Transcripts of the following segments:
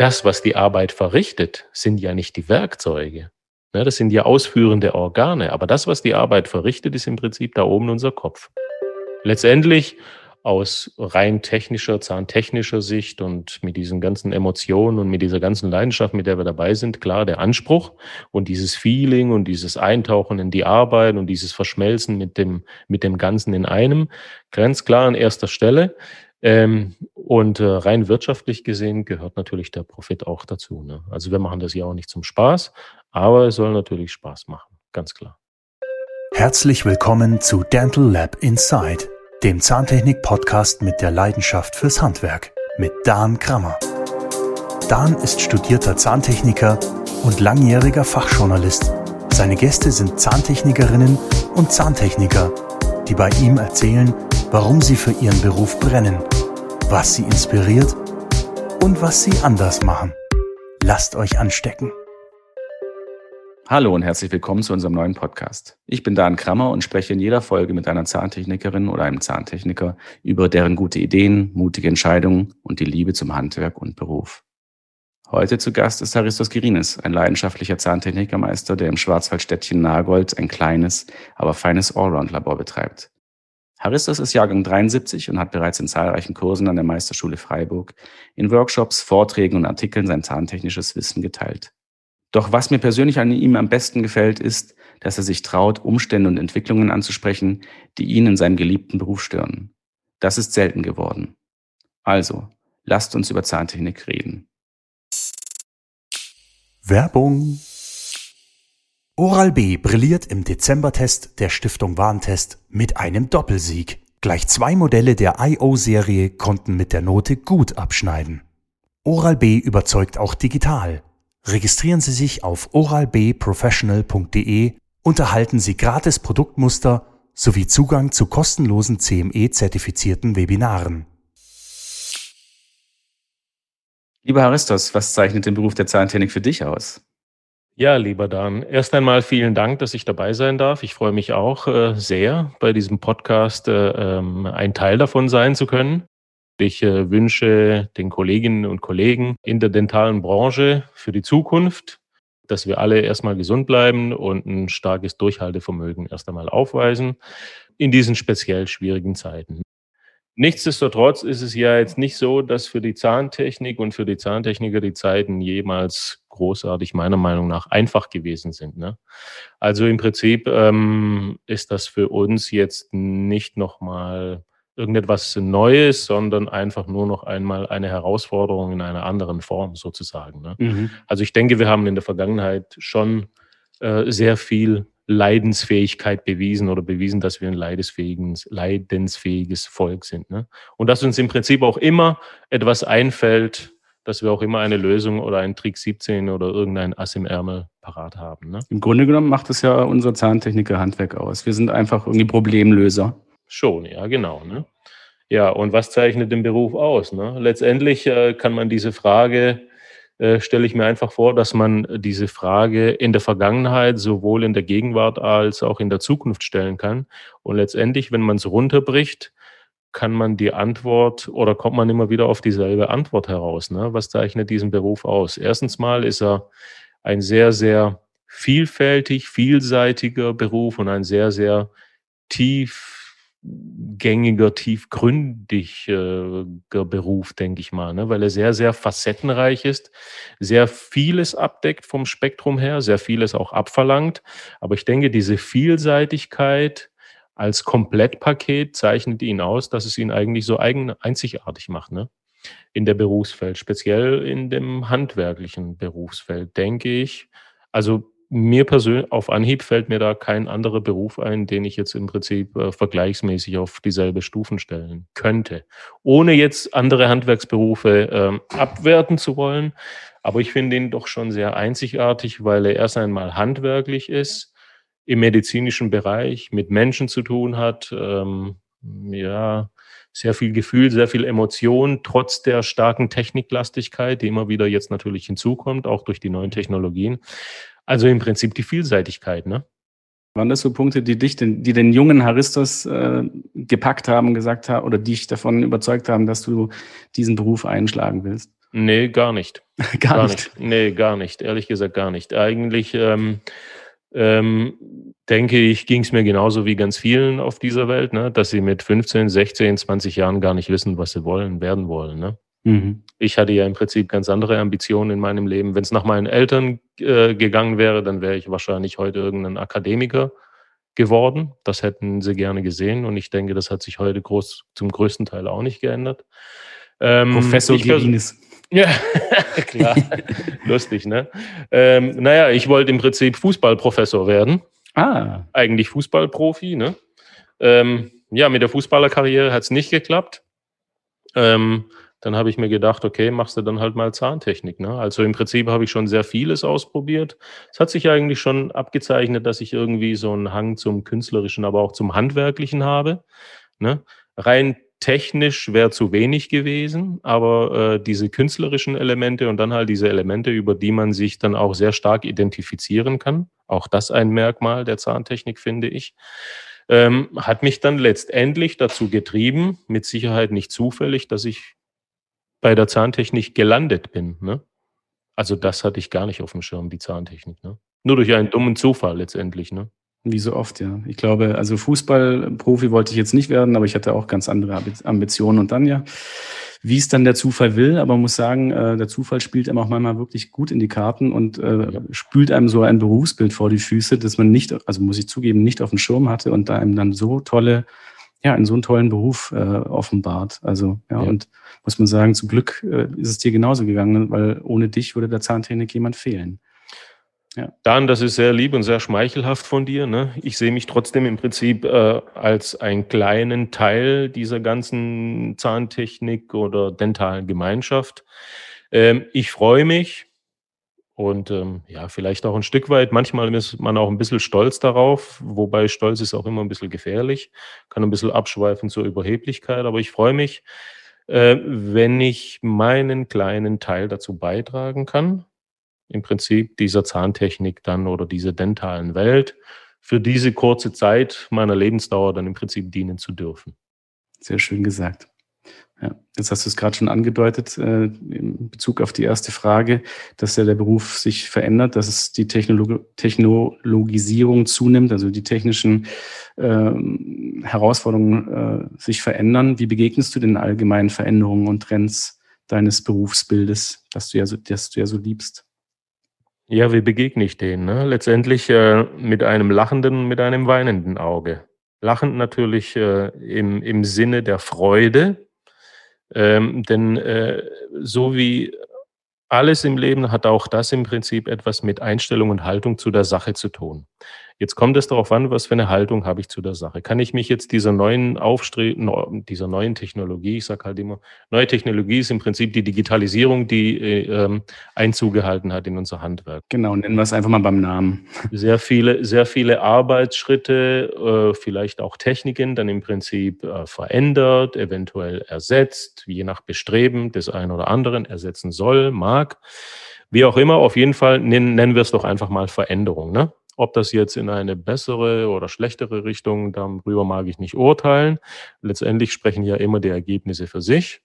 das, was die Arbeit verrichtet, sind ja nicht die Werkzeuge. Ne, das sind ja ausführende Organe. Aber das, was die Arbeit verrichtet, ist im Prinzip da oben unser Kopf. Letztendlich aus rein technischer, zahntechnischer Sicht und mit diesen ganzen Emotionen und mit dieser ganzen Leidenschaft, mit der wir dabei sind, klar der Anspruch und dieses Feeling und dieses Eintauchen in die Arbeit und dieses Verschmelzen mit dem, mit dem Ganzen in einem, ganz klar an erster Stelle. Ähm, und äh, rein wirtschaftlich gesehen gehört natürlich der Profit auch dazu. Ne? Also wir machen das ja auch nicht zum Spaß, aber es soll natürlich Spaß machen, ganz klar. Herzlich willkommen zu Dental Lab Inside, dem Zahntechnik-Podcast mit der Leidenschaft fürs Handwerk mit Dan Krammer. Dan ist studierter Zahntechniker und langjähriger Fachjournalist. Seine Gäste sind Zahntechnikerinnen und Zahntechniker, die bei ihm erzählen, warum sie für ihren Beruf brennen, was sie inspiriert und was sie anders machen. Lasst euch anstecken. Hallo und herzlich willkommen zu unserem neuen Podcast. Ich bin Dan Krammer und spreche in jeder Folge mit einer Zahntechnikerin oder einem Zahntechniker über deren gute Ideen, mutige Entscheidungen und die Liebe zum Handwerk und Beruf. Heute zu Gast ist Haristos Girinis, ein leidenschaftlicher Zahntechnikermeister, der im Schwarzwaldstädtchen Nagold ein kleines, aber feines Allround-Labor betreibt. Haristos ist Jahrgang 73 und hat bereits in zahlreichen Kursen an der Meisterschule Freiburg, in Workshops, Vorträgen und Artikeln sein zahntechnisches Wissen geteilt. Doch was mir persönlich an ihm am besten gefällt, ist, dass er sich traut, Umstände und Entwicklungen anzusprechen, die ihn in seinem geliebten Beruf stören. Das ist selten geworden. Also, lasst uns über Zahntechnik reden. Werbung Oral-B brilliert im Dezembertest der Stiftung Warentest mit einem Doppelsieg. Gleich zwei Modelle der IO-Serie konnten mit der Note gut abschneiden. Oral-B überzeugt auch digital. Registrieren Sie sich auf oralbprofessional.de und erhalten Sie gratis Produktmuster sowie Zugang zu kostenlosen CME-zertifizierten Webinaren. Lieber Haristos, was zeichnet den Beruf der Zahntechnik für dich aus? Ja, lieber Dan, erst einmal vielen Dank, dass ich dabei sein darf. Ich freue mich auch äh, sehr, bei diesem Podcast äh, ähm, ein Teil davon sein zu können. Ich äh, wünsche den Kolleginnen und Kollegen in der dentalen Branche für die Zukunft, dass wir alle erstmal gesund bleiben und ein starkes Durchhaltevermögen erst einmal aufweisen in diesen speziell schwierigen Zeiten. Nichtsdestotrotz ist es ja jetzt nicht so, dass für die Zahntechnik und für die Zahntechniker die Zeiten jemals großartig meiner Meinung nach einfach gewesen sind. Ne? Also im Prinzip ähm, ist das für uns jetzt nicht nochmal irgendetwas Neues, sondern einfach nur noch einmal eine Herausforderung in einer anderen Form sozusagen. Ne? Mhm. Also ich denke, wir haben in der Vergangenheit schon äh, sehr viel Leidensfähigkeit bewiesen oder bewiesen, dass wir ein leidensfähiges, leidensfähiges Volk sind. Ne? Und dass uns im Prinzip auch immer etwas einfällt, dass wir auch immer eine Lösung oder einen Trick 17 oder irgendein Ass im Ärmel parat haben. Ne? Im Grunde genommen macht es ja unser Zahntechniker Handwerk aus. Wir sind einfach irgendwie Problemlöser. Schon, ja, genau. Ne? Ja, und was zeichnet den Beruf aus? Ne? Letztendlich äh, kann man diese Frage äh, stelle ich mir einfach vor, dass man diese Frage in der Vergangenheit sowohl in der Gegenwart als auch in der Zukunft stellen kann. Und letztendlich, wenn man es runterbricht, kann man die Antwort oder kommt man immer wieder auf dieselbe Antwort heraus. Ne? Was zeichnet diesen Beruf aus? Erstens mal ist er ein sehr, sehr vielfältig, vielseitiger Beruf und ein sehr, sehr tief gängiger, tiefgründiger Beruf, denke ich mal, ne? weil er sehr, sehr facettenreich ist, sehr vieles abdeckt vom Spektrum her, sehr vieles auch abverlangt. Aber ich denke, diese Vielseitigkeit als Komplettpaket zeichnet ihn aus, dass es ihn eigentlich so eigen, einzigartig macht. Ne? In der Berufsfeld, speziell in dem handwerklichen Berufsfeld, denke ich. Also mir persönlich auf Anhieb fällt mir da kein anderer Beruf ein, den ich jetzt im Prinzip äh, vergleichsmäßig auf dieselbe Stufen stellen könnte. Ohne jetzt andere Handwerksberufe ähm, abwerten zu wollen. Aber ich finde ihn doch schon sehr einzigartig, weil er erst einmal handwerklich ist, im medizinischen Bereich mit Menschen zu tun hat, ähm, ja, sehr viel Gefühl, sehr viel Emotion, trotz der starken Techniklastigkeit, die immer wieder jetzt natürlich hinzukommt, auch durch die neuen Technologien. Also im Prinzip die Vielseitigkeit, ne? Waren das so Punkte, die dich, den, die den jungen Haristos äh, gepackt haben, gesagt haben oder dich davon überzeugt haben, dass du diesen Beruf einschlagen willst? Nee, gar nicht. gar, gar, nicht. nicht. Nee, gar nicht. Ehrlich gesagt, gar nicht. Eigentlich ähm, ähm, denke ich, ging es mir genauso wie ganz vielen auf dieser Welt, ne? dass sie mit 15, 16, 20 Jahren gar nicht wissen, was sie wollen, werden wollen. Ne? Mhm. Ich hatte ja im Prinzip ganz andere Ambitionen in meinem Leben. Wenn es nach meinen Eltern äh, gegangen wäre, dann wäre ich wahrscheinlich heute irgendein Akademiker geworden. Das hätten sie gerne gesehen und ich denke, das hat sich heute groß, zum größten Teil auch nicht geändert. Ähm, Professor Gerinis. Ja, klar. Lustig, ne? Ähm, naja, ich wollte im Prinzip Fußballprofessor werden. Ah. Eigentlich Fußballprofi, ne? Ähm, ja, mit der Fußballerkarriere hat es nicht geklappt. Ähm, dann habe ich mir gedacht, okay, machst du dann halt mal Zahntechnik. Ne? Also im Prinzip habe ich schon sehr vieles ausprobiert. Es hat sich eigentlich schon abgezeichnet, dass ich irgendwie so einen Hang zum Künstlerischen, aber auch zum Handwerklichen habe. Ne? Rein technisch wäre zu wenig gewesen, aber äh, diese künstlerischen Elemente und dann halt diese Elemente, über die man sich dann auch sehr stark identifizieren kann, auch das ein Merkmal der Zahntechnik, finde ich, ähm, hat mich dann letztendlich dazu getrieben, mit Sicherheit nicht zufällig, dass ich bei der Zahntechnik gelandet bin. Ne? Also das hatte ich gar nicht auf dem Schirm, die Zahntechnik. Ne? Nur durch einen dummen Zufall letztendlich. Ne? Wie so oft, ja. Ich glaube, also Fußballprofi wollte ich jetzt nicht werden, aber ich hatte auch ganz andere Ambitionen und dann ja, wie es dann der Zufall will, aber man muss sagen, äh, der Zufall spielt einem auch manchmal wirklich gut in die Karten und äh, ja. spült einem so ein Berufsbild vor die Füße, dass man nicht, also muss ich zugeben, nicht auf dem Schirm hatte und da einem dann so tolle, ja, in so einen tollen Beruf äh, offenbart. Also, ja, ja, und muss man sagen, zum Glück äh, ist es dir genauso gegangen, weil ohne dich würde der Zahntechnik jemand fehlen. Ja. Dan, das ist sehr lieb und sehr schmeichelhaft von dir. Ne? Ich sehe mich trotzdem im Prinzip äh, als einen kleinen Teil dieser ganzen Zahntechnik oder dentalen Gemeinschaft. Ähm, ich freue mich und ähm, ja, vielleicht auch ein Stück weit. Manchmal ist man auch ein bisschen stolz darauf, wobei Stolz ist auch immer ein bisschen gefährlich, kann ein bisschen abschweifen zur Überheblichkeit. Aber ich freue mich, äh, wenn ich meinen kleinen Teil dazu beitragen kann im Prinzip dieser Zahntechnik dann oder dieser dentalen Welt für diese kurze Zeit meiner Lebensdauer dann im Prinzip dienen zu dürfen. Sehr schön gesagt. Ja, jetzt hast du es gerade schon angedeutet, äh, in Bezug auf die erste Frage, dass ja der Beruf sich verändert, dass es die Technolog Technologisierung zunimmt, also die technischen äh, Herausforderungen äh, sich verändern. Wie begegnest du den allgemeinen Veränderungen und Trends deines Berufsbildes, das du ja so, das du ja so liebst? Ja, wie begegne ich denen? Ne? Letztendlich äh, mit einem lachenden, mit einem weinenden Auge. Lachend natürlich äh, im, im Sinne der Freude, ähm, denn äh, so wie alles im Leben hat auch das im Prinzip etwas mit Einstellung und Haltung zu der Sache zu tun. Jetzt kommt es darauf an, was für eine Haltung habe ich zu der Sache. Kann ich mich jetzt dieser neuen Aufstre dieser neuen Technologie, ich sage halt immer, neue Technologie ist im Prinzip die Digitalisierung, die äh, ähm, Einzug gehalten hat in unser Handwerk. Genau, nennen wir es einfach mal beim Namen. Sehr viele, sehr viele Arbeitsschritte, äh, vielleicht auch Techniken, dann im Prinzip äh, verändert, eventuell ersetzt, je nach Bestreben des einen oder anderen ersetzen soll, mag. Wie auch immer, auf jeden Fall nennen, nennen wir es doch einfach mal Veränderung. Ne? Ob das jetzt in eine bessere oder schlechtere Richtung, darüber mag ich nicht urteilen. Letztendlich sprechen ja immer die Ergebnisse für sich.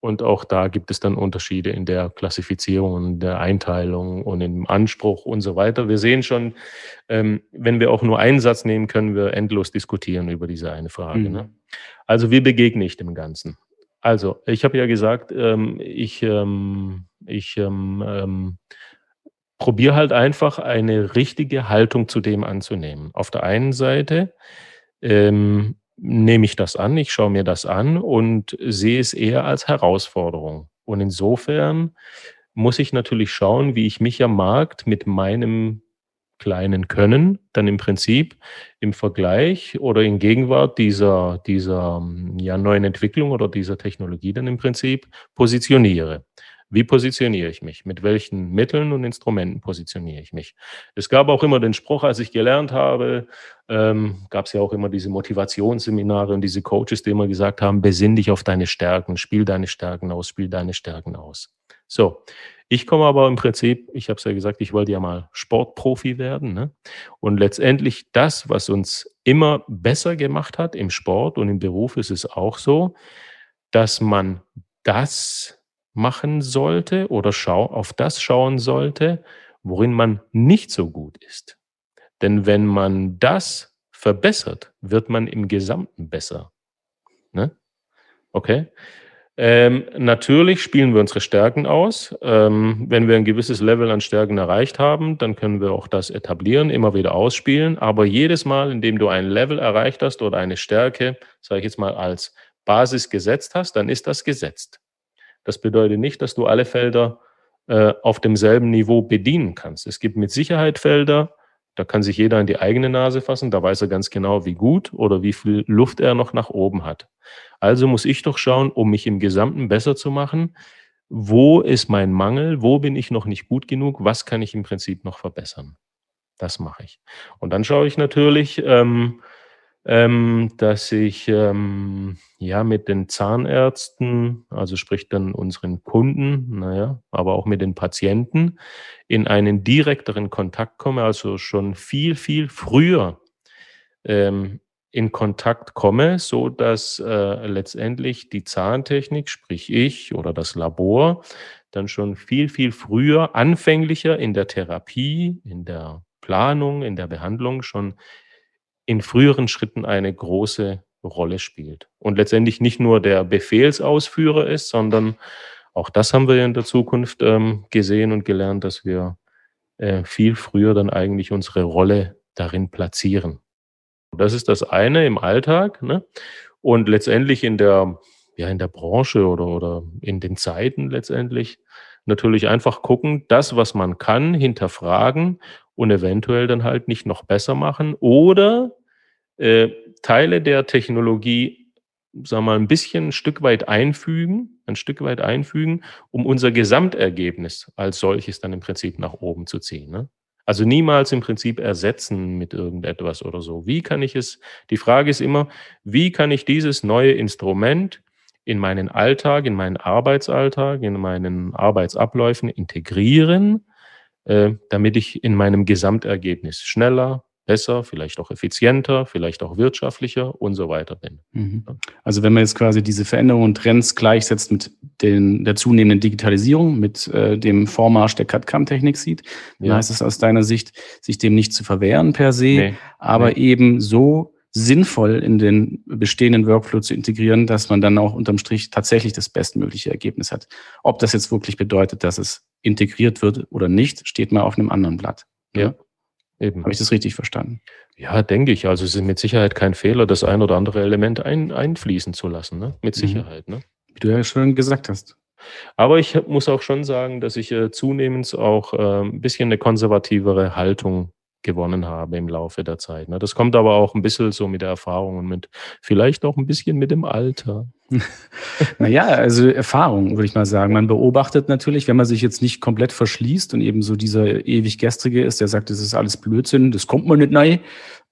Und auch da gibt es dann Unterschiede in der Klassifizierung, in der Einteilung und im Anspruch und so weiter. Wir sehen schon, ähm, wenn wir auch nur einen Satz nehmen, können wir endlos diskutieren über diese eine Frage. Ne? Mhm. Ne? Also wie begegne ich dem Ganzen? Also, ich habe ja gesagt, ähm, ich, ähm, ich ähm, ähm probier halt einfach eine richtige Haltung zu dem anzunehmen. Auf der einen Seite ähm, nehme ich das an, ich schaue mir das an und sehe es eher als Herausforderung. Und insofern muss ich natürlich schauen, wie ich mich am Markt mit meinem kleinen Können dann im Prinzip im Vergleich oder in Gegenwart dieser, dieser ja, neuen Entwicklung oder dieser Technologie dann im Prinzip positioniere. Wie positioniere ich mich? Mit welchen Mitteln und Instrumenten positioniere ich mich? Es gab auch immer den Spruch, als ich gelernt habe, ähm, gab es ja auch immer diese Motivationsseminare und diese Coaches, die immer gesagt haben, besinn dich auf deine Stärken, spiel deine Stärken aus, spiel deine Stärken aus. So, ich komme aber im Prinzip, ich habe es ja gesagt, ich wollte ja mal Sportprofi werden. Ne? Und letztendlich das, was uns immer besser gemacht hat im Sport und im Beruf, ist es auch so, dass man das machen sollte oder schau auf das schauen sollte, worin man nicht so gut ist. Denn wenn man das verbessert, wird man im Gesamten besser. Ne? Okay? Ähm, natürlich spielen wir unsere Stärken aus. Ähm, wenn wir ein gewisses Level an Stärken erreicht haben, dann können wir auch das etablieren, immer wieder ausspielen. Aber jedes Mal, in dem du ein Level erreicht hast oder eine Stärke, sage ich jetzt mal, als Basis gesetzt hast, dann ist das gesetzt. Das bedeutet nicht, dass du alle Felder äh, auf demselben Niveau bedienen kannst. Es gibt mit Sicherheit Felder, da kann sich jeder in die eigene Nase fassen, da weiß er ganz genau, wie gut oder wie viel Luft er noch nach oben hat. Also muss ich doch schauen, um mich im Gesamten besser zu machen, wo ist mein Mangel, wo bin ich noch nicht gut genug, was kann ich im Prinzip noch verbessern. Das mache ich. Und dann schaue ich natürlich, ähm, ähm, dass ich ähm, ja mit den Zahnärzten, also sprich dann unseren Kunden, naja, aber auch mit den Patienten in einen direkteren Kontakt komme, also schon viel, viel früher ähm, in Kontakt komme, so dass äh, letztendlich die Zahntechnik, sprich ich oder das Labor, dann schon viel, viel früher, anfänglicher in der Therapie, in der Planung, in der Behandlung schon in früheren Schritten eine große Rolle spielt. Und letztendlich nicht nur der Befehlsausführer ist, sondern auch das haben wir in der Zukunft ähm, gesehen und gelernt, dass wir äh, viel früher dann eigentlich unsere Rolle darin platzieren. Das ist das eine im Alltag. Ne? Und letztendlich in der, ja, in der Branche oder, oder in den Zeiten letztendlich natürlich einfach gucken, das, was man kann, hinterfragen und eventuell dann halt nicht noch besser machen oder äh, Teile der Technologie, sagen wir mal, ein bisschen ein Stück weit einfügen, ein Stück weit einfügen, um unser Gesamtergebnis als solches dann im Prinzip nach oben zu ziehen. Ne? Also niemals im Prinzip ersetzen mit irgendetwas oder so. Wie kann ich es, die Frage ist immer, wie kann ich dieses neue Instrument in meinen Alltag, in meinen Arbeitsalltag, in meinen Arbeitsabläufen integrieren, äh, damit ich in meinem Gesamtergebnis schneller, besser, vielleicht auch effizienter, vielleicht auch wirtschaftlicher und so weiter bin. Mhm. Also wenn man jetzt quasi diese Veränderungen und Trends gleichsetzt mit den, der zunehmenden Digitalisierung, mit äh, dem Vormarsch der CAD-CAM-Technik sieht, dann ja. heißt es aus deiner Sicht, sich dem nicht zu verwehren per se, nee. aber nee. eben so sinnvoll in den bestehenden Workflow zu integrieren, dass man dann auch unterm Strich tatsächlich das bestmögliche Ergebnis hat. Ob das jetzt wirklich bedeutet, dass es integriert wird oder nicht, steht mal auf einem anderen Blatt. Ja. Eben. Habe ich das richtig verstanden? Ja, denke ich. Also es ist mit Sicherheit kein Fehler, das ein oder andere Element ein, einfließen zu lassen, ne? Mit mhm. Sicherheit, mhm. ne? Wie du ja schon gesagt hast. Aber ich muss auch schon sagen, dass ich äh, zunehmend auch äh, ein bisschen eine konservativere Haltung gewonnen habe im Laufe der Zeit. Ne? Das kommt aber auch ein bisschen so mit der Erfahrung und mit vielleicht auch ein bisschen mit dem Alter. naja, also Erfahrung, würde ich mal sagen. Man beobachtet natürlich, wenn man sich jetzt nicht komplett verschließt und eben so dieser ewig Gestrige ist, der sagt, das ist alles Blödsinn, das kommt man nicht rein,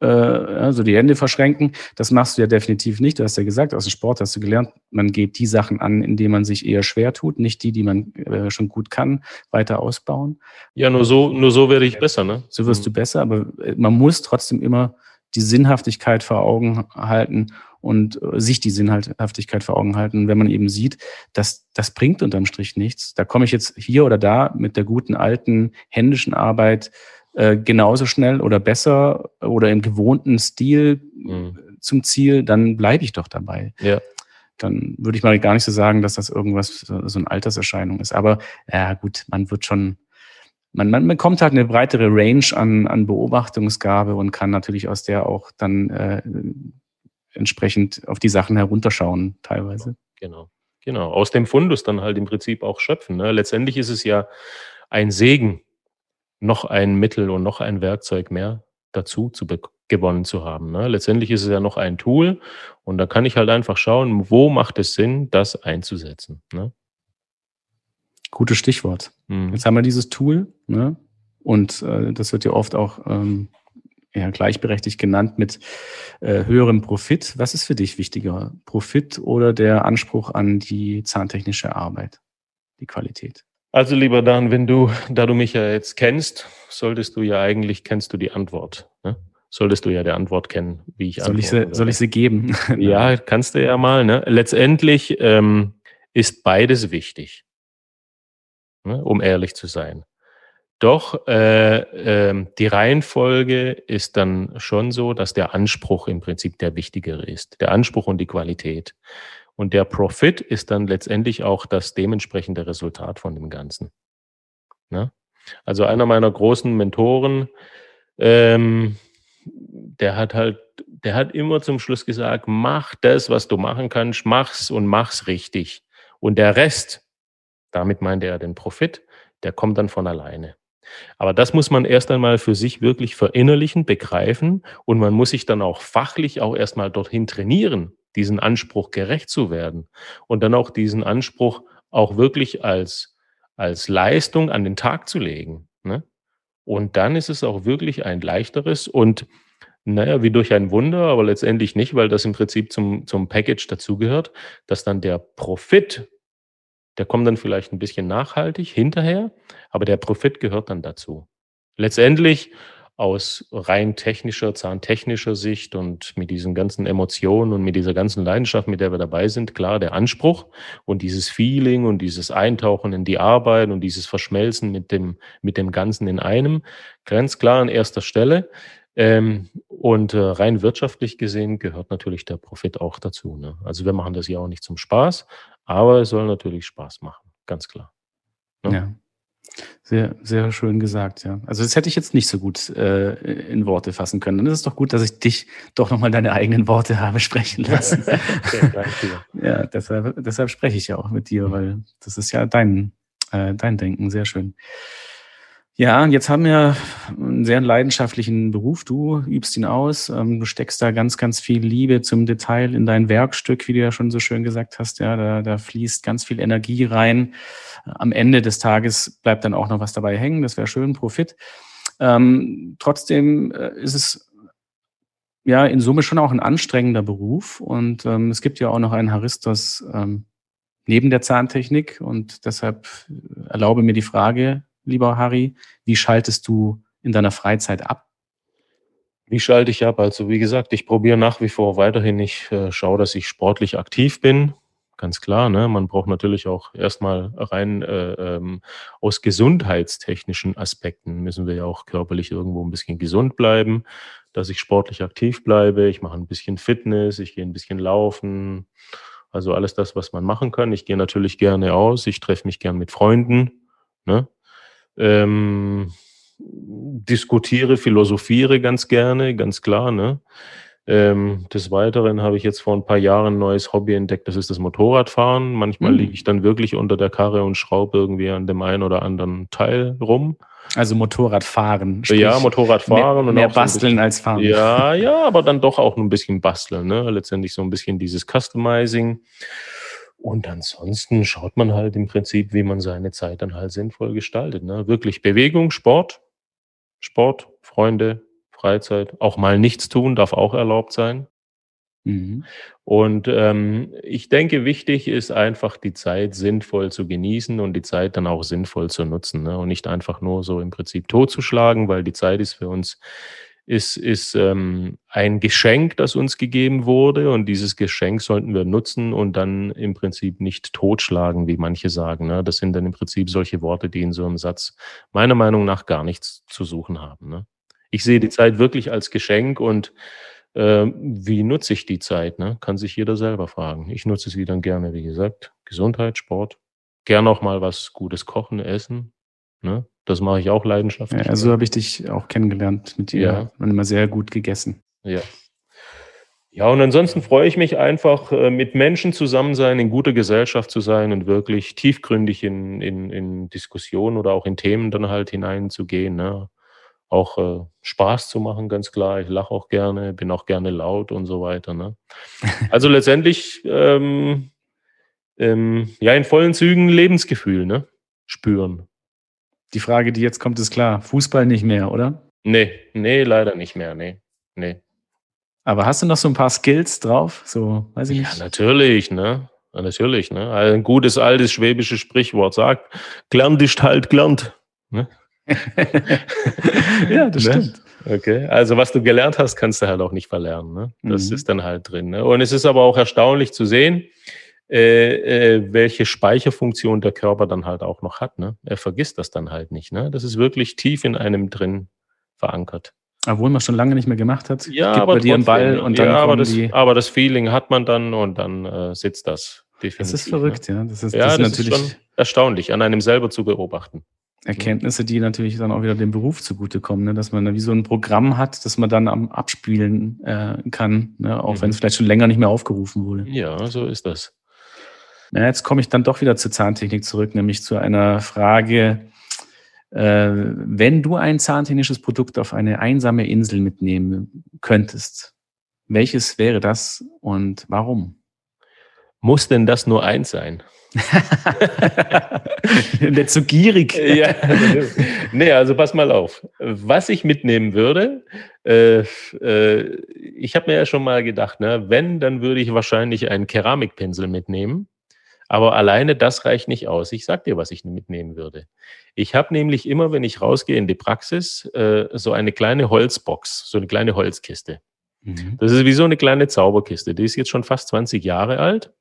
äh, also die Hände verschränken. Das machst du ja definitiv nicht. Du hast ja gesagt, aus dem Sport hast du gelernt, man geht die Sachen an, in denen man sich eher schwer tut, nicht die, die man äh, schon gut kann, weiter ausbauen. Ja, nur so, nur so werde ich besser, ne? So wirst mhm. du besser, aber äh, man muss trotzdem immer die Sinnhaftigkeit vor Augen halten und äh, sich die Sinnhaftigkeit vor Augen halten. Wenn man eben sieht, dass das bringt unterm Strich nichts, da komme ich jetzt hier oder da mit der guten alten händischen Arbeit äh, genauso schnell oder besser oder im gewohnten Stil mhm. zum Ziel, dann bleibe ich doch dabei. Ja. Dann würde ich mal gar nicht so sagen, dass das irgendwas so eine Alterserscheinung ist. Aber ja gut, man wird schon, man, man bekommt halt eine breitere Range an, an Beobachtungsgabe und kann natürlich aus der auch dann äh, entsprechend auf die Sachen herunterschauen, teilweise. Genau, genau. Aus dem Fundus dann halt im Prinzip auch schöpfen. Ne? Letztendlich ist es ja ein Segen, noch ein Mittel und noch ein Werkzeug mehr dazu zu gewonnen zu haben. Ne? Letztendlich ist es ja noch ein Tool und da kann ich halt einfach schauen, wo macht es Sinn, das einzusetzen. Ne? Gutes Stichwort. Mhm. Jetzt haben wir dieses Tool ne? und äh, das wird ja oft auch ähm, ja, gleichberechtigt genannt mit äh, höherem Profit. Was ist für dich wichtiger? Profit oder der Anspruch an die zahntechnische Arbeit, die Qualität? Also lieber Dan, wenn du, da du mich ja jetzt kennst, solltest du ja eigentlich, kennst du die Antwort. Ne? Solltest du ja die Antwort kennen, wie ich soll ich sie, Soll ich sie geben? ja, kannst du ja mal. Ne? Letztendlich ähm, ist beides wichtig. ne, um ehrlich zu sein. Doch äh, äh, die Reihenfolge ist dann schon so, dass der Anspruch im Prinzip der wichtigere ist. Der Anspruch und die Qualität. Und der Profit ist dann letztendlich auch das dementsprechende Resultat von dem Ganzen. Ne? Also einer meiner großen Mentoren, ähm, der hat halt, der hat immer zum Schluss gesagt, mach das, was du machen kannst, mach's und mach's richtig. Und der Rest, damit meinte er den Profit, der kommt dann von alleine. Aber das muss man erst einmal für sich wirklich verinnerlichen, begreifen und man muss sich dann auch fachlich auch erstmal dorthin trainieren, diesen Anspruch gerecht zu werden und dann auch diesen Anspruch auch wirklich als, als Leistung an den Tag zu legen. Ne? Und dann ist es auch wirklich ein leichteres und naja, wie durch ein Wunder, aber letztendlich nicht, weil das im Prinzip zum, zum Package dazugehört, dass dann der Profit der kommt dann vielleicht ein bisschen nachhaltig hinterher, aber der Profit gehört dann dazu. Letztendlich aus rein technischer, zahntechnischer Sicht und mit diesen ganzen Emotionen und mit dieser ganzen Leidenschaft, mit der wir dabei sind, klar, der Anspruch und dieses Feeling und dieses Eintauchen in die Arbeit und dieses Verschmelzen mit dem, mit dem Ganzen in einem, ganz klar an erster Stelle. Ähm, und äh, rein wirtschaftlich gesehen gehört natürlich der Profit auch dazu. Ne? Also wir machen das ja auch nicht zum Spaß, aber es soll natürlich Spaß machen, ganz klar. Ne? Ja. Sehr, sehr schön gesagt, ja. Also das hätte ich jetzt nicht so gut äh, in Worte fassen können. Dann ist es doch gut, dass ich dich doch nochmal deine eigenen Worte habe sprechen lassen. ja, deshalb, deshalb spreche ich ja auch mit dir, weil das ist ja dein, äh, dein Denken. Sehr schön. Ja, jetzt haben wir einen sehr leidenschaftlichen Beruf. Du übst ihn aus. Ähm, du steckst da ganz, ganz viel Liebe zum Detail in dein Werkstück, wie du ja schon so schön gesagt hast. Ja, da, da fließt ganz viel Energie rein. Am Ende des Tages bleibt dann auch noch was dabei hängen. Das wäre schön, Profit. Ähm, trotzdem äh, ist es ja in Summe schon auch ein anstrengender Beruf. Und ähm, es gibt ja auch noch einen Haristos ähm, neben der Zahntechnik. Und deshalb erlaube mir die Frage, lieber Harry? Wie schaltest du in deiner Freizeit ab? Wie schalte ich ab? Also wie gesagt, ich probiere nach wie vor weiterhin. Ich äh, schaue, dass ich sportlich aktiv bin. Ganz klar, ne? man braucht natürlich auch erstmal rein äh, ähm, aus gesundheitstechnischen Aspekten müssen wir ja auch körperlich irgendwo ein bisschen gesund bleiben, dass ich sportlich aktiv bleibe. Ich mache ein bisschen Fitness, ich gehe ein bisschen laufen. Also alles das, was man machen kann. Ich gehe natürlich gerne aus, ich treffe mich gern mit Freunden. Ne? Ähm, diskutiere, philosophiere ganz gerne, ganz klar. Ne? Ähm, des Weiteren habe ich jetzt vor ein paar Jahren ein neues Hobby entdeckt, das ist das Motorradfahren. Manchmal mhm. liege ich dann wirklich unter der Karre und schraube irgendwie an dem einen oder anderen Teil rum. Also Motorradfahren. Ja, Motorradfahren. Mehr, und mehr basteln als fahren. Ja, ja, aber dann doch auch ein bisschen basteln. Ne? Letztendlich so ein bisschen dieses Customizing. Und ansonsten schaut man halt im Prinzip, wie man seine Zeit dann halt sinnvoll gestaltet. Ne? Wirklich Bewegung, Sport, Sport, Freunde, Freizeit, auch mal nichts tun darf auch erlaubt sein. Mhm. Und ähm, ich denke, wichtig ist einfach, die Zeit sinnvoll zu genießen und die Zeit dann auch sinnvoll zu nutzen ne? und nicht einfach nur so im Prinzip totzuschlagen, weil die Zeit ist für uns ist, ist ähm, ein Geschenk, das uns gegeben wurde. Und dieses Geschenk sollten wir nutzen und dann im Prinzip nicht totschlagen, wie manche sagen. Ne? Das sind dann im Prinzip solche Worte, die in so einem Satz meiner Meinung nach gar nichts zu suchen haben. Ne? Ich sehe die Zeit wirklich als Geschenk und äh, wie nutze ich die Zeit? Ne? Kann sich jeder selber fragen. Ich nutze sie dann gerne, wie gesagt, Gesundheit, Sport, gern auch mal was Gutes kochen, essen. Ne? Das mache ich auch leidenschaftlich. Ja, so habe ich dich auch kennengelernt mit dir ja. und immer sehr gut gegessen. Ja. Ja, und ansonsten freue ich mich einfach, äh, mit Menschen zusammen sein, in guter Gesellschaft zu sein und wirklich tiefgründig in, in, in Diskussionen oder auch in Themen dann halt hineinzugehen. Ne? Auch äh, Spaß zu machen, ganz klar. Ich lache auch gerne, bin auch gerne laut und so weiter. Ne? Also letztendlich, ähm, ähm, ja, in vollen Zügen Lebensgefühl ne? spüren. Die Frage, die jetzt kommt, ist klar. Fußball nicht mehr, oder? Nee, nee, leider nicht mehr. Nee, nee. Aber hast du noch so ein paar Skills drauf? So, weiß ich nicht. Ja, natürlich, ne? Ja, natürlich, ne? Ein gutes altes schwäbisches Sprichwort sagt, gelernt ist halt gelernt. Ne? ja, das ne? stimmt. Okay, also was du gelernt hast, kannst du halt auch nicht verlernen. Ne? Das mhm. ist dann halt drin. Ne? Und es ist aber auch erstaunlich zu sehen, äh, äh, welche Speicherfunktion der Körper dann halt auch noch hat. Ne? Er vergisst das dann halt nicht. Ne? Das ist wirklich tief in einem drin verankert. Obwohl man schon lange nicht mehr gemacht hat. Ja, aber bei dir einen Ball und dann ja, aber das, aber das Feeling hat man dann und dann äh, sitzt das. Das Definitiv, ist verrückt, ja. Das ist, Ne? Ja, das das, ist ist natürlich schon erstaunlich, an einem selber zu beobachten. Erkenntnisse, die natürlich dann auch wieder dem Beruf zugutekommen, ne? dass man da wie so ein Programm hat, das man dann am Abspielen äh, kann, ne? auch Mhm. wenn es vielleicht schon länger nicht mehr aufgerufen wurde. Ja, so ist das. Na, jetzt komme ich dann doch wieder zur Zahntechnik zurück, nämlich zu einer Frage, äh, wenn du ein zahntechnisches Produkt auf eine einsame Insel mitnehmen könntest, welches wäre das und warum? Muss denn das nur eins sein? Nicht so gierig. ja, nee, also pass mal auf. Was ich mitnehmen würde, äh, äh, ich habe mir ja schon mal gedacht, ne, wenn, dann würde ich wahrscheinlich einen Keramikpinsel mitnehmen. Aber alleine das reicht nicht aus. Ich sag dir, was ich mitnehmen würde. Ich habe nämlich immer, wenn ich rausgehe in die Praxis, äh, so eine kleine Holzbox, so eine kleine Holzkiste. Mhm. Das ist wie so eine kleine Zauberkiste. Die ist jetzt schon fast 20 Jahre alt.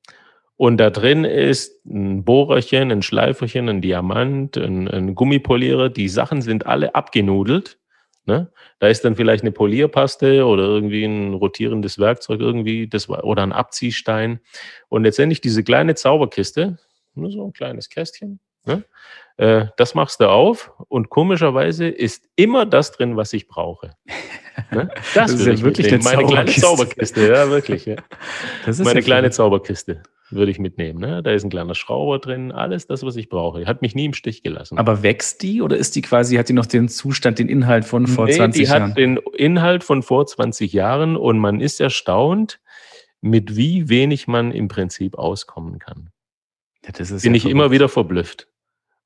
Und da drin ist ein Bohrerchen, ein Schleiferchen, ein Diamant, ein, ein Gummipolierer. Die Sachen sind alle abgenudelt. Ne? Da ist dann vielleicht eine Polierpaste oder irgendwie ein rotierendes Werkzeug irgendwie das oder ein Abziehstein. Und letztendlich diese kleine Zauberkiste, nur so ein kleines Kästchen, ne? äh, das machst du auf und komischerweise ist immer das drin, was ich brauche. Ne? Das, ist würde ja ich wirklich eine meine kleine Zauberkiste. Zauberkiste. Ja, wirklich. Ja. Das ist Meine ja kleine. Zauberkiste würde ich mitnehmen. Ne? Da ist ein kleiner Schrauber drin, alles das, was ich brauche. Hat mich nie im Stich gelassen. Aber wächst die oder ist die quasi, hat die noch den Zustand, den Inhalt von vor nee, 20 die Jahren? hat den Inhalt von vor 20 Jahren und man ist erstaunt, mit wie wenig man im Prinzip auskommen kann. Ja, das ist Bin ja ich immer verrückt. wieder verblüfft.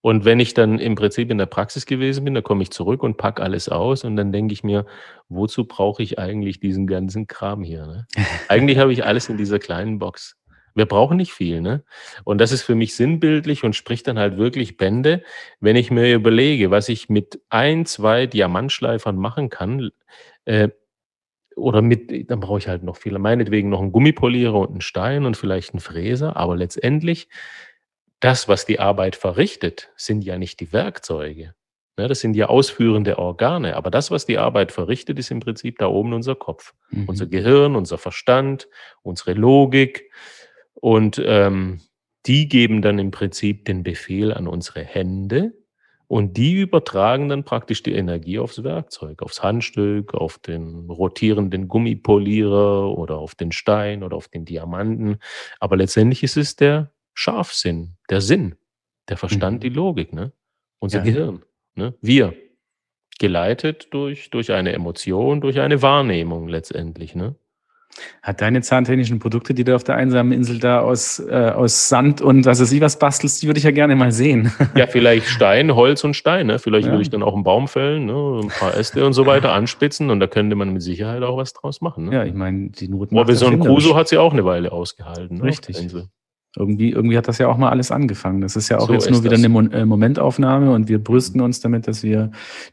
Und wenn ich dann im Prinzip in der Praxis gewesen bin, dann komme ich zurück und pack alles aus und dann denke ich mir, wozu brauche ich eigentlich diesen ganzen Kram hier? Ne? eigentlich habe ich alles in dieser kleinen Box. Wir brauchen nicht viel, ne? Und das ist für mich sinnbildlich und spricht dann halt wirklich Bände, wenn ich mir überlege, was ich mit ein, zwei Diamantschleifern machen kann, äh, oder mit, dann brauche ich halt noch viele, meinetwegen noch einen Gummipolierer und einen Stein und vielleicht einen Fräser, aber letztendlich das, was die Arbeit verrichtet, sind ja nicht die Werkzeuge. Ne, das sind ja ausführende Organe, aber das, was die Arbeit verrichtet, ist im Prinzip da oben unser Kopf Mhm. unser Gehirn, unser Verstand, unsere Logik. Und ähm, die geben dann im Prinzip den Befehl an unsere Hände und die übertragen dann praktisch die Energie aufs Werkzeug, aufs Handstück, auf den rotierenden Gummipolierer oder auf den Stein oder auf den Diamanten. Aber letztendlich ist es der Scharfsinn, der Sinn, der Verstand, Mhm. die Logik, ne? unser Ja. Gehirn. Ne? Wir, geleitet durch, durch eine Emotion, durch eine Wahrnehmung letztendlich. Ne? Hat deine zahntechnischen Produkte, die du auf der einsamen Insel da aus, äh, aus Sand und was weiß ich was bastelst, die würde ich ja gerne mal sehen. Ja, vielleicht Stein, Holz und Stein. Ne? Vielleicht Ja. würde ich dann auch einen Baum fällen, ne? ein paar Äste und so weiter anspitzen und da könnte man mit Sicherheit auch was draus machen. Ne? Ja, ich meine, die Not macht Robinson. Crusoe hat sie auch eine Weile ausgehalten. Ne? Richtig. Irgendwie, irgendwie hat das ja auch mal alles angefangen. Das ist ja auch So jetzt nur wieder das. eine äh, Momentaufnahme und wir brüsten uns damit, dass wir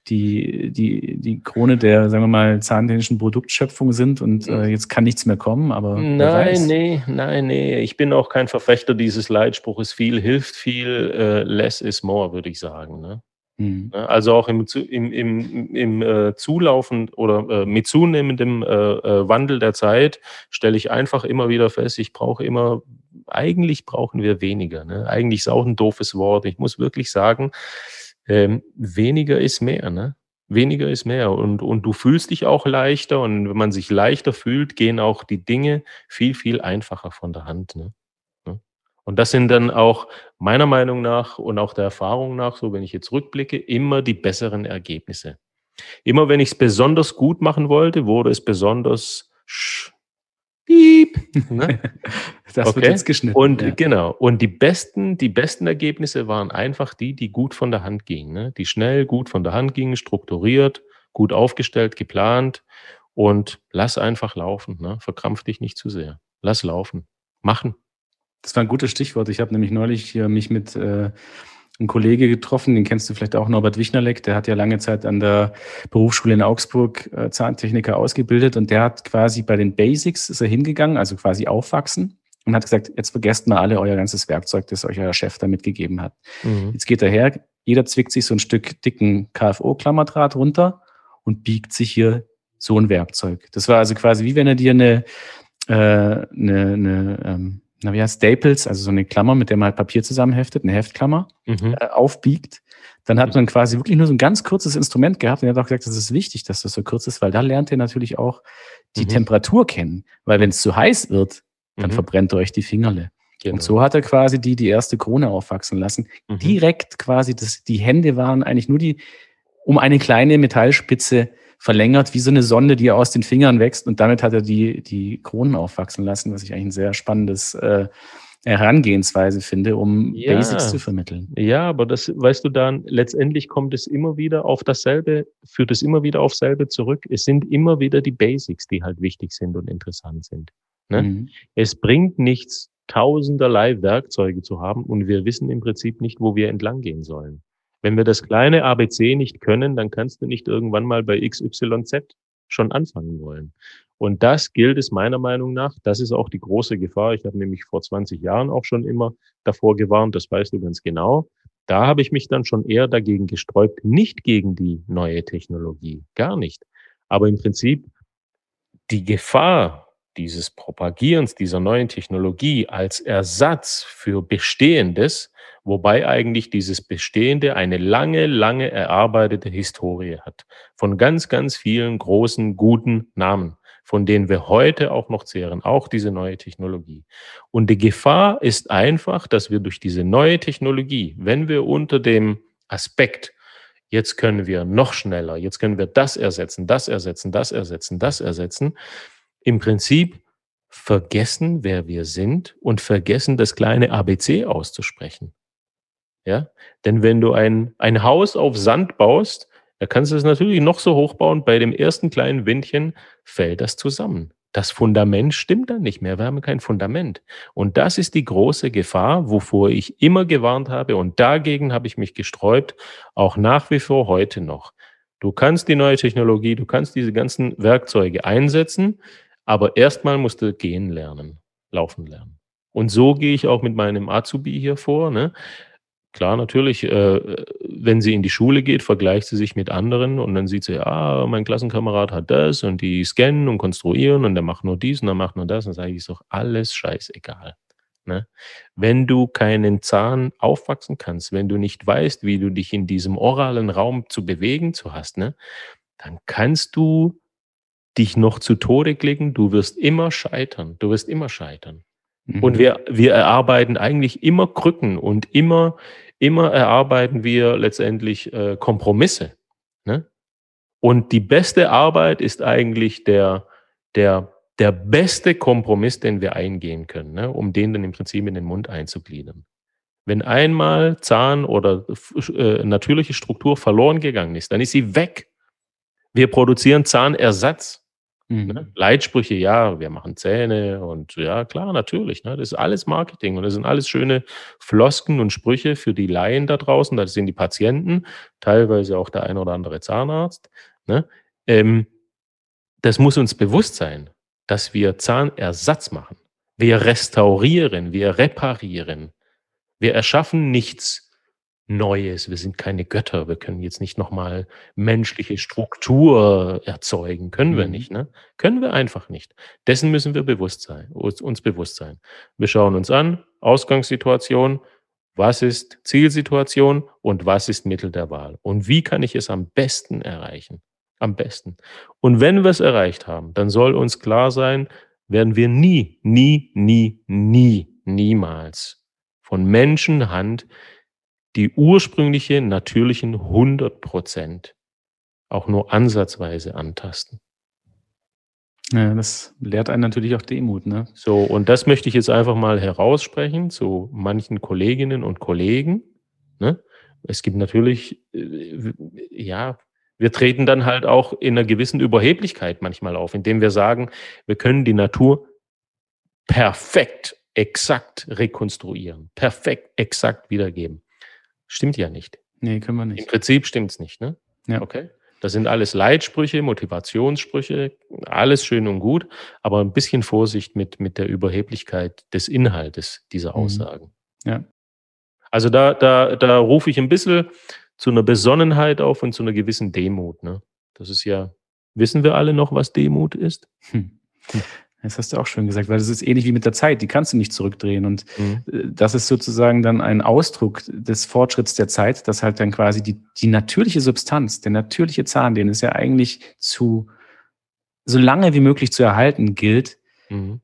die, die, die Krone der, sagen wir mal, zahntechnischen Produktschöpfung sind und äh, jetzt kann nichts mehr kommen, aber Nein, nee, nein, nee. Ich bin auch kein Verfechter dieses Leitspruches. Viel hilft viel, äh, less is more, würde ich sagen. Ne? Hm. Ne? Also auch im, im, im, im äh, Zulaufen oder äh, mit zunehmendem äh, äh, Wandel der Zeit stelle ich einfach immer wieder fest, ich brauche immer, eigentlich brauchen wir weniger. Ne? Eigentlich ist auch ein doofes Wort. Ich muss wirklich sagen, ähm, weniger ist mehr. Ne? Weniger ist mehr. Und, und du fühlst dich auch leichter. Und wenn man sich leichter fühlt, gehen auch die Dinge viel, viel einfacher von der Hand. Ne? Und das sind dann auch meiner Meinung nach und auch der Erfahrung nach, so wenn ich jetzt rückblicke, immer die besseren Ergebnisse. Immer wenn ich es besonders gut machen wollte, wurde es besonders sch piep. Ne? Das wird Okay. jetzt geschnitten. Und ja. genau, und die besten, die besten Ergebnisse waren einfach die, die gut von der Hand gingen, ne? die schnell gut von der Hand gingen, strukturiert, gut aufgestellt, geplant und lass einfach laufen, ne? verkrampf dich nicht zu sehr. Lass laufen, machen. Das war ein gutes Stichwort. Ich habe nämlich neulich hier mich mit äh, einem Kollege getroffen, den kennst du vielleicht auch, Norbert Wichnerleck, der hat ja lange Zeit an der Berufsschule in Augsburg äh, Zahntechniker ausgebildet und der hat quasi bei den Basics ist er hingegangen, also quasi aufwachsen und hat gesagt, jetzt vergesst mal alle euer ganzes Werkzeug, das euch euer Chef da mitgegeben hat. Mhm. Jetzt geht er her, jeder zwickt sich so ein Stück dicken KFO-Klammerdraht runter und biegt sich hier so ein Werkzeug. Das war also quasi wie wenn er dir eine, äh, eine, eine ähm, na wie heißt Staples, also so eine Klammer, mit der man halt Papier zusammenheftet, eine Heftklammer, mhm. äh, aufbiegt. Dann hat man quasi wirklich nur so ein ganz kurzes Instrument gehabt und er hat auch gesagt, das ist wichtig, dass das so kurz ist, weil da lernt ihr natürlich auch die mhm. Temperatur kennen. Weil wenn es zu heiß wird, dann mhm. verbrennt ihr euch die Fingerle. Genau. Und so hat er quasi die, die erste Krone aufwachsen lassen. Mhm. Direkt quasi, das, die Hände waren eigentlich nur die, um eine kleine Metallspitze verlängert, wie so eine Sonde, die aus den Fingern wächst. Und damit hat er die, die Kronen aufwachsen lassen, was ich eigentlich ein sehr spannendes äh, Herangehensweise finde, um ja. Basics zu vermitteln. Ja, aber das, weißt du dann, letztendlich kommt es immer wieder auf dasselbe, führt es immer wieder auf selbe zurück. Es sind immer wieder die Basics, die halt wichtig sind und interessant sind. Ne? Mhm. Es bringt nichts, tausenderlei Werkzeuge zu haben und wir wissen im Prinzip nicht, wo wir entlang gehen sollen. Wenn wir das kleine ABC nicht können, dann kannst du nicht irgendwann mal bei XYZ schon anfangen wollen. Und das gilt es meiner Meinung nach, das ist auch die große Gefahr. Ich habe nämlich vor 20 Jahren auch schon immer davor gewarnt, das weißt du ganz genau. Da habe ich mich dann schon eher dagegen gesträubt, nicht gegen die neue Technologie, gar nicht. Aber im Prinzip die Gefahr dieses Propagierens dieser neuen Technologie als Ersatz für Bestehendes, wobei eigentlich dieses Bestehende eine lange, lange erarbeitete Historie hat, von ganz, ganz vielen großen, guten Namen von denen wir heute auch noch zehren, auch diese neue Technologie. Und die Gefahr ist einfach, dass wir durch diese neue Technologie, wenn wir unter dem Aspekt, jetzt können wir noch schneller, jetzt können wir das ersetzen, das ersetzen, das ersetzen, das ersetzen, im Prinzip vergessen, wer wir sind und vergessen, das kleine ABC auszusprechen. Ja, denn wenn du ein, ein Haus auf Sand baust, da kannst du es natürlich noch so hoch bauen. Bei dem ersten kleinen Windchen fällt das zusammen. Das Fundament stimmt dann nicht mehr. Wir haben kein Fundament. Und das ist die große Gefahr, wovor ich immer gewarnt habe. Und dagegen habe ich mich gesträubt, auch nach wie vor heute noch. Du kannst die neue Technologie, du kannst diese ganzen Werkzeuge einsetzen, aber erstmal musst du gehen lernen, laufen lernen. Und so gehe ich auch mit meinem Azubi hier vor. Ne? Klar, natürlich, äh, wenn sie in die Schule geht, vergleicht sie sich mit anderen und dann sieht sie, ah, mein Klassenkamerad hat das und die scannen und konstruieren und der macht nur dies und der macht nur das. Und dann sage ich, ist doch alles scheißegal. Ne? Wenn du keinen Zahn aufwachsen kannst, wenn du nicht weißt, wie du dich in diesem oralen Raum zu bewegen zu hast, ne, dann kannst du dich noch zu Tode klicken, du wirst immer scheitern, du wirst immer scheitern. Mhm. Und wir, wir erarbeiten eigentlich immer Krücken und immer immer erarbeiten wir letztendlich äh, Kompromisse. Ne? Und die beste Arbeit ist eigentlich der, der, der beste Kompromiss, den wir eingehen können, ne? um den dann im Prinzip in den Mund einzugliedern. Wenn einmal Zahn oder äh, natürliche Struktur verloren gegangen ist, dann ist sie weg. Wir produzieren Zahnersatz. Mhm. Ne? Leitsprüche, ja, wir machen Zähne und ja, klar, natürlich. Ne? Das ist alles Marketing und das sind alles schöne Flosken und Sprüche für die Laien da draußen. Das sind die Patienten, teilweise auch der ein oder andere Zahnarzt. Ne? Ähm, das muss uns bewusst sein, dass wir Zahnersatz machen. Wir restaurieren, wir reparieren. Wir erschaffen nichts Neues. Wir sind keine Götter. Wir können jetzt nicht nochmal menschliche Struktur erzeugen. Können wir mhm. nicht, ne? Können wir einfach nicht. Dessen müssen wir bewusst sein, uns bewusst sein. Wir schauen uns an, Ausgangssituation, was ist Zielsituation und was ist Mittel der Wahl? Und wie kann ich es am besten erreichen? Am besten. Und wenn wir es erreicht haben, dann soll uns klar sein, werden wir nie, nie, nie, nie, niemals von Menschenhand die ursprüngliche, natürlichen 100 Prozent auch nur ansatzweise antasten. Ja, das lehrt einen natürlich auch Demut, ne? So, und das möchte ich jetzt einfach mal heraussprechen zu manchen Kolleginnen und Kollegen. Ne? Es gibt natürlich, äh, ja, wir treten dann halt auch in einer gewissen Überheblichkeit manchmal auf, indem wir sagen, wir können die Natur perfekt, exakt rekonstruieren, perfekt, exakt wiedergeben. Stimmt ja nicht. Nee, können wir nicht. Im Prinzip stimmt es nicht, ne? Ja. Okay. Das sind alles Leitsprüche, Motivationssprüche, alles schön und gut, aber ein bisschen Vorsicht mit, mit der Überheblichkeit des Inhaltes dieser Mhm. Aussagen. Ja. Also da, da, da rufe ich ein bisschen zu einer Besonnenheit auf und zu einer gewissen Demut. Ne? Das ist ja, wissen wir alle noch, was Demut ist? Hm. Das hast du auch schön gesagt, weil das ist ähnlich wie mit der Zeit, die kannst du nicht zurückdrehen. Und Mhm. das ist sozusagen dann ein Ausdruck des Fortschritts der Zeit, dass halt dann quasi die, die natürliche Substanz, der natürliche Zahn, den es ja eigentlich zu so lange wie möglich zu erhalten gilt, Mhm.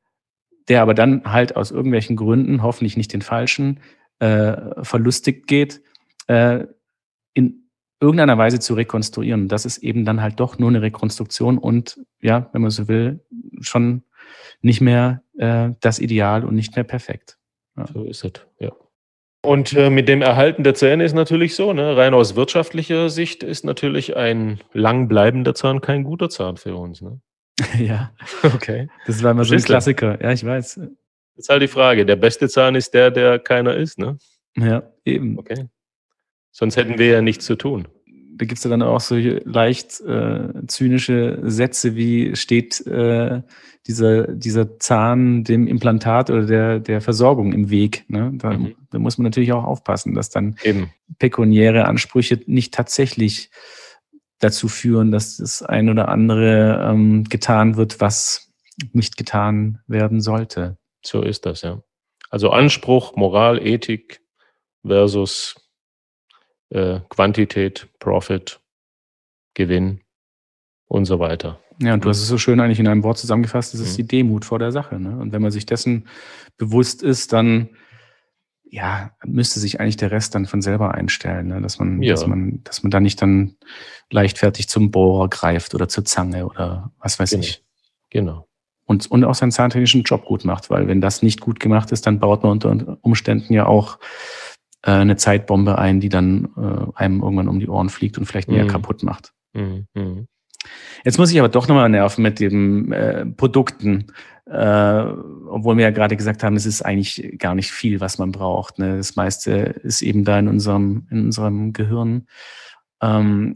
der aber dann halt aus irgendwelchen Gründen, hoffentlich nicht den falschen, äh, verlustigt geht, äh, in irgendeiner Weise zu rekonstruieren. Das ist eben dann halt doch nur eine Rekonstruktion und ja, wenn man so will, schon nicht mehr äh, das Ideal und nicht mehr perfekt. So ist es, ja. Und äh, mit dem Erhalten der Zähne ist natürlich so, ne? rein aus wirtschaftlicher Sicht ist natürlich ein lang bleibender Zahn kein guter Zahn für uns. Ne? ja, Okay. das war immer so ein? Klassiker. Ja, ich weiß. Jetzt halt die Frage, der beste Zahn ist der, der keiner ist. Ne? Ja, eben. Okay. Sonst hätten wir ja nichts zu tun. Da gibt's ja dann auch solche leicht äh, zynische Sätze wie steht äh, dieser, dieser Zahn dem Implantat oder der, der Versorgung im Weg. Ne? Da, Mhm. da muss man natürlich auch aufpassen, dass dann Eben. pekuniäre Ansprüche nicht tatsächlich dazu führen, dass das ein oder andere ähm, getan wird, was nicht getan werden sollte. So ist das, ja. Also Anspruch, Moral, Ethik versus äh, Quantität, Profit, Gewinn und so weiter. Ja, und du hast es so schön eigentlich in einem Wort zusammengefasst, das ist Mhm. die Demut vor der Sache. Ne? Und wenn man sich dessen bewusst ist, dann ja, müsste sich eigentlich der Rest dann von selber einstellen, ne? dass man, Ja. dass man, dass man da nicht dann leichtfertig zum Bohrer greift oder zur Zange oder was weiß Genau. ich. Genau. Und, und auch seinen zahntechnischen Job gut macht, weil wenn das nicht gut gemacht ist, dann baut man unter Umständen ja auch äh, eine Zeitbombe ein, die dann äh, einem irgendwann um die Ohren fliegt und vielleicht mehr Mhm. kaputt macht. Mhm. Mhm. Jetzt muss ich aber doch nochmal nerven mit den äh, Produkten, äh, obwohl wir ja gerade gesagt haben, es ist eigentlich gar nicht viel, was man braucht. Ne? Das meiste ist eben da in unserem, in unserem Gehirn. Ähm,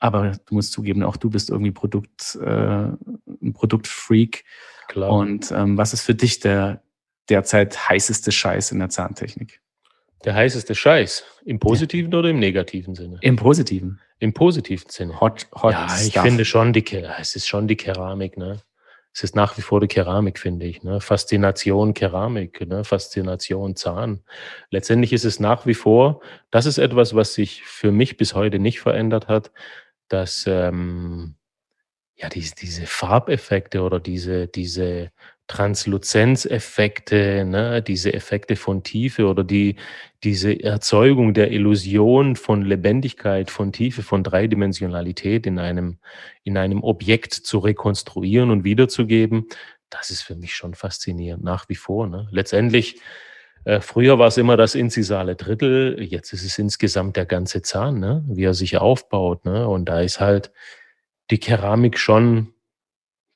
aber du musst zugeben, auch du bist irgendwie Produkt, äh, ein Produktfreak. Klar. Und ähm, was ist für dich der derzeit heißeste Scheiß in der Zahntechnik? Der heißeste Scheiß. Im positiven oder im negativen Sinne? Im Positiven. Im positiven Sinne. Hot, hot ja, ich stuff. finde schon die, es ist schon die Keramik, ne? Es ist nach wie vor die Keramik, finde ich. Ne? Faszination Keramik, ne? Faszination Zahn. Letztendlich ist es nach wie vor, das ist etwas, was sich für mich bis heute nicht verändert hat, dass ähm, ja diese, diese Farbeffekte oder diese, diese Transluzenzeffekte, ne? diese Effekte von Tiefe oder die, diese Erzeugung der Illusion von Lebendigkeit, von Tiefe, von Dreidimensionalität in einem, in einem Objekt zu rekonstruieren und wiederzugeben, das ist für mich schon faszinierend, nach wie vor. Ne? Letztendlich, äh, früher war es immer das inzisale Drittel, jetzt ist es insgesamt der ganze Zahn, ne? wie er sich aufbaut. Ne? Und da ist halt die Keramik schon,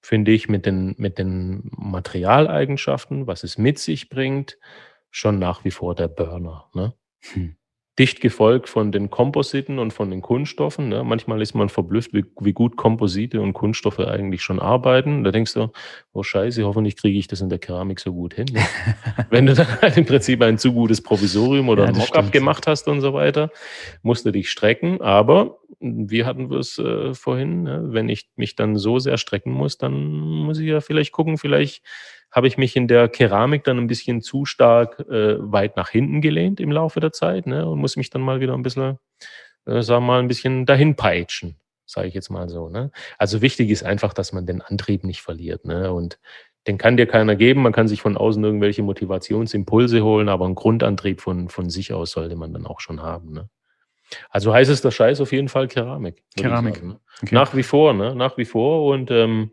finde ich, mit den, mit den Materialeigenschaften, was es mit sich bringt, schon nach wie vor der Burner. Ne? Hm. Dicht gefolgt von den Kompositen und von den Kunststoffen. Ne? Manchmal ist man verblüfft, wie, wie gut Komposite und Kunststoffe eigentlich schon arbeiten. Da denkst du, oh Scheiße, hoffentlich kriege ich das in der Keramik so gut hin. Ne? Wenn du dann halt im Prinzip ein zu gutes Provisorium oder Ja, ein Mockup gemacht hast und so weiter, musst du dich strecken. Aber wie hatten wir es äh, vorhin, ne? wenn ich mich dann so sehr strecken muss, dann muss ich ja vielleicht gucken, vielleicht habe ich mich in der Keramik dann ein bisschen zu stark äh, weit nach hinten gelehnt im Laufe der Zeit ne? und muss mich dann mal wieder ein bisschen, äh, sagen wir mal, ein bisschen dahin peitschen, sage ich jetzt mal so. Ne? Also wichtig ist einfach, dass man den Antrieb nicht verliert. Ne? Und den kann dir keiner geben. Man kann sich von außen irgendwelche Motivationsimpulse holen, aber einen Grundantrieb von, von sich aus sollte man dann auch schon haben. Ne? Also heißt es der Scheiß auf jeden Fall Keramik. Keramik. ne? Okay. Nach wie vor, ne? Nach wie vor. Und ähm,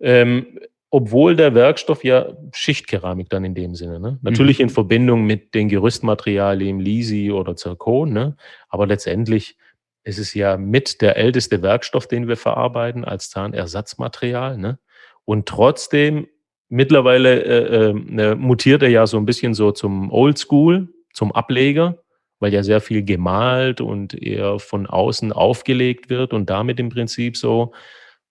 ähm, obwohl der Werkstoff ja Schichtkeramik dann in dem Sinne, ne? Natürlich in Verbindung mit den Gerüstmaterialien Lisi oder Zirkon, ne? Aber letztendlich ist es ja mit der älteste Werkstoff, den wir verarbeiten als Zahnersatzmaterial, ne? Und trotzdem mittlerweile äh, äh, ne, mutiert er ja so ein bisschen so zum Oldschool, zum Ableger weil ja sehr viel gemalt und eher von außen aufgelegt wird und damit im Prinzip so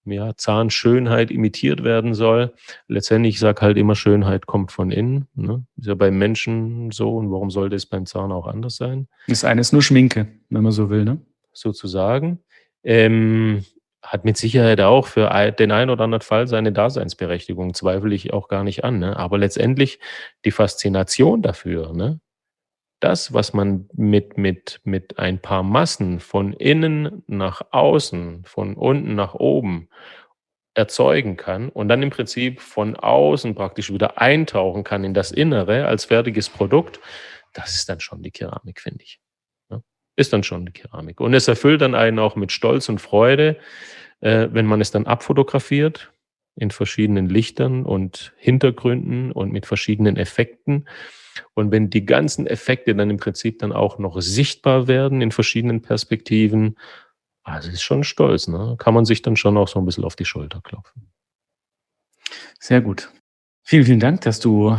ja, Zahnschönheit imitiert werden soll. Letztendlich, ich sage halt immer, Schönheit kommt von innen. Ne? Ist ja beim Menschen so und warum sollte es beim Zahn auch anders sein? Das eine ist nur Schminke, wenn man so will, ne? Sozusagen. Ähm, hat mit Sicherheit auch für den einen oder anderen Fall seine Daseinsberechtigung, zweifle ich auch gar nicht an. Ne? Aber letztendlich die Faszination dafür, ne? Das, was man mit, mit, mit ein paar Massen von innen nach außen, von unten nach oben erzeugen kann und dann im Prinzip von außen praktisch wieder eintauchen kann in das Innere als fertiges Produkt, das ist dann schon die Keramik, finde ich. Ist dann schon die Keramik. Und es erfüllt dann einen auch mit Stolz und Freude, äh, wenn man es dann abfotografiert in verschiedenen Lichtern und Hintergründen und mit verschiedenen Effekten und wenn die ganzen Effekte dann im Prinzip dann auch noch sichtbar werden in verschiedenen Perspektiven, also ist schon stolz, ne? Kann man sich dann schon auch so ein bisschen auf die Schulter klopfen. Sehr gut. Vielen, vielen Dank, dass du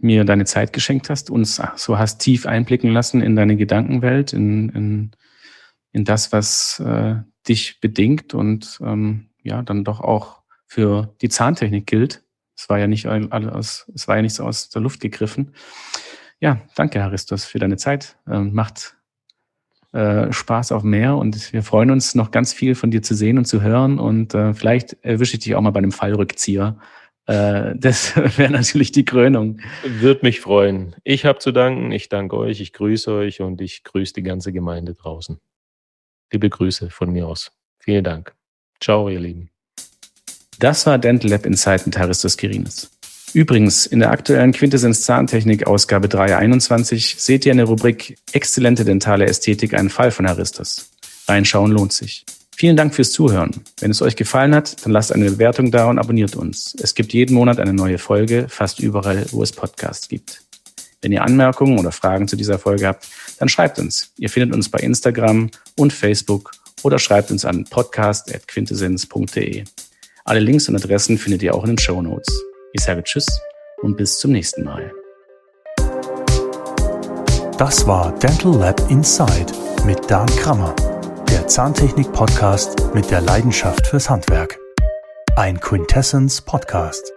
mir deine Zeit geschenkt hast, uns so hast tief einblicken lassen in deine Gedankenwelt, in, in, in das, was äh, dich bedingt und ähm, ja, dann doch auch für die Zahntechnik gilt. Es war ja nicht alles, es war ja nicht so aus der Luft gegriffen. Ja, danke, Haristos, für deine Zeit. Ähm, macht äh, Spaß auf mehr und wir freuen uns noch ganz viel von dir zu sehen und zu hören und äh, vielleicht erwische ich dich auch mal bei einem Fallrückzieher. Äh, das wäre natürlich die Krönung. Würde mich freuen. Ich habe zu danken, ich danke euch, ich grüße euch und ich grüße die ganze Gemeinde draußen. Liebe Grüße von mir aus. Vielen Dank. Ciao, ihr Lieben. Das war Dental Lab Insight mit Haristos Kirinis. Übrigens, in der aktuellen Quintessenz Zahntechnik Ausgabe 321 seht ihr in der Rubrik Exzellente dentale Ästhetik einen Fall von Haristos. Reinschauen lohnt sich. Vielen Dank fürs Zuhören. Wenn es euch gefallen hat, dann lasst eine Bewertung da und abonniert uns. Es gibt jeden Monat eine neue Folge, fast überall, wo es Podcasts gibt. Wenn ihr Anmerkungen oder Fragen zu dieser Folge habt, dann schreibt uns. Ihr findet uns bei Instagram und Facebook oder schreibt uns an podcast.quintessenz.de. Alle Links und Adressen findet ihr auch in den Show Notes. Ich sage Tschüss und bis zum nächsten Mal. Das war Dental Lab Inside mit Dan Krammer, der Zahntechnik-Podcast mit der Leidenschaft fürs Handwerk. Ein Quintessence Podcast.